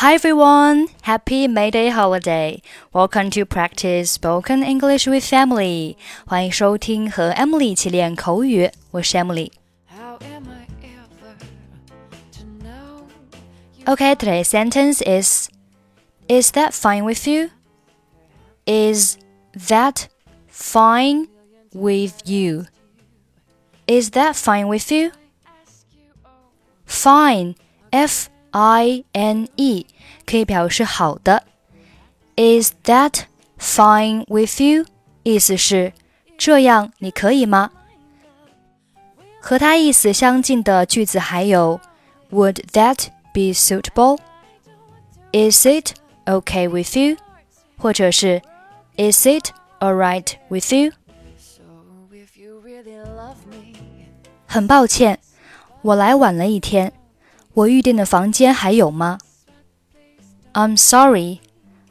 Hi everyone, happy May Day holiday. Welcome to practice spoken English with Emily. 欢迎收听和 Emily 一起练口语，我是 Emily。Okay, today's sentence is Is that fine with you? Is that fine with you? Is that fine with you? Fine, F I N E 可以表示好的。Is that fine with you？意思是这样你可以吗？和它意思相近的句子还有 Would that be suitable？Is it okay with you？或者是 Is it alright with you？很抱歉，我来晚了一天。 我预订的房间还有吗？I'm sorry,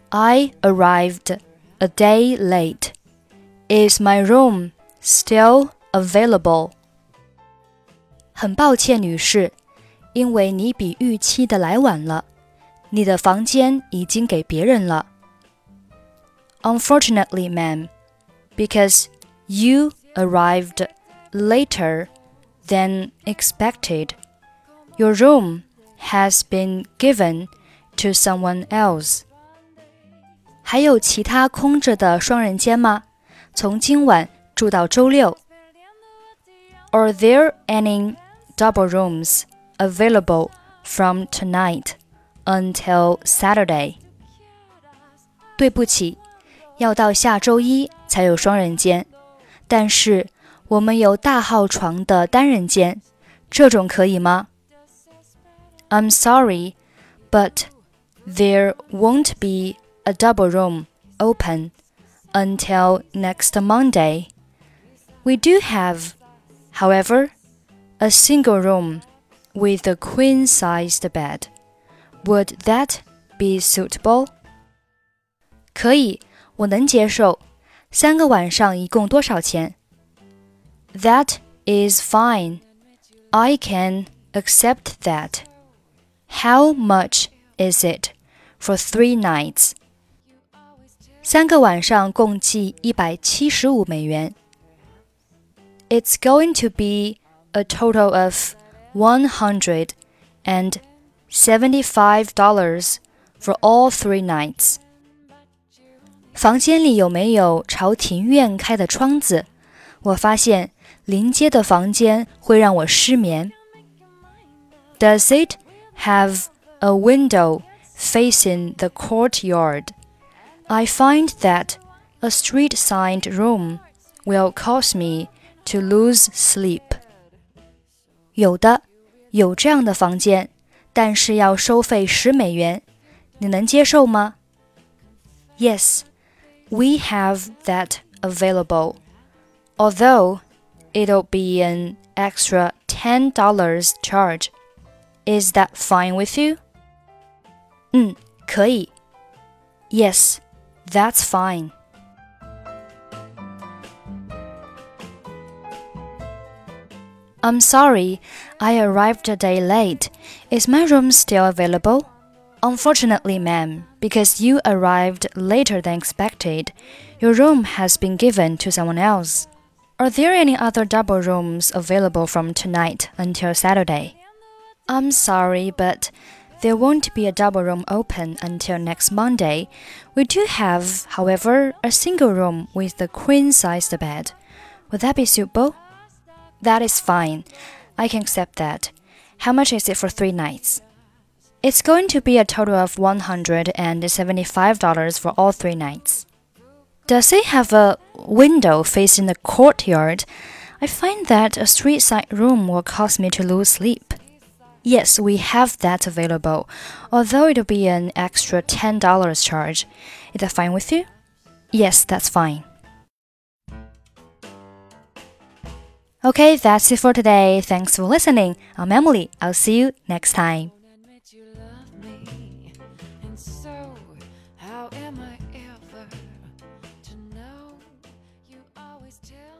I arrived a day late. Is my room still available? 很抱歉，女士，因为你比预期的来晚了，你的房间已经给别人了。Unfortunately, ma'am, because you arrived later than expected. Your room has been given to someone else. 还有其他空着的双人间吗？从今晚住到周六。Are there any double rooms available from tonight until Saturday? 对不起，要到下周一才有双人间，但是我们有大号床的单人间，这种可以吗 ？I'm sorry, but there won't be a double room open until next Monday. We do have, however, a single room with a queen sized bed. Would that be suitable? 可以，我能接受。三个晚上一共多少钱？That is fine. I can accept that. How much is it for three nights? 三个晚上共计一百七十五美元。It's going to be a total of one hundred and seventy-five dollars for all three nights. 房间里有没有朝庭院开的窗子？我发现临街的房间会让我失眠。Does it have a window facing the courtyard. I find that a street side room will cause me to lose sleep. 有的，有这样的房间，但是要收费十美元，你能接受吗？Yes, we have that available. Although it'll be an extra ten dollars charge. Is that fine with you? 嗯，可以。Yes, that's fine. I'm sorry, I arrived a day late. Is my room still available? Unfortunately, ma'am, because you arrived later than expected, your room has been given to someone else. Are there any other double rooms available from tonight until Saturday? I'm sorry, but there won't be a double room open until next Monday. We do have, however, a single room with a queen sized bed. Would that be suitable? That is fine. I can accept that. How much is it for three nights? It's going to be a total of $175 for all three nights. Does it have a window facing the courtyard? I find that a street side room will cause me to lose sleep. Yes, we have that available, although it'll be an extra $10 charge. Is that fine with you? Yes, that's fine. Okay, that's it for today. Thanks for listening. I'm Emily. I'll see you next time. tell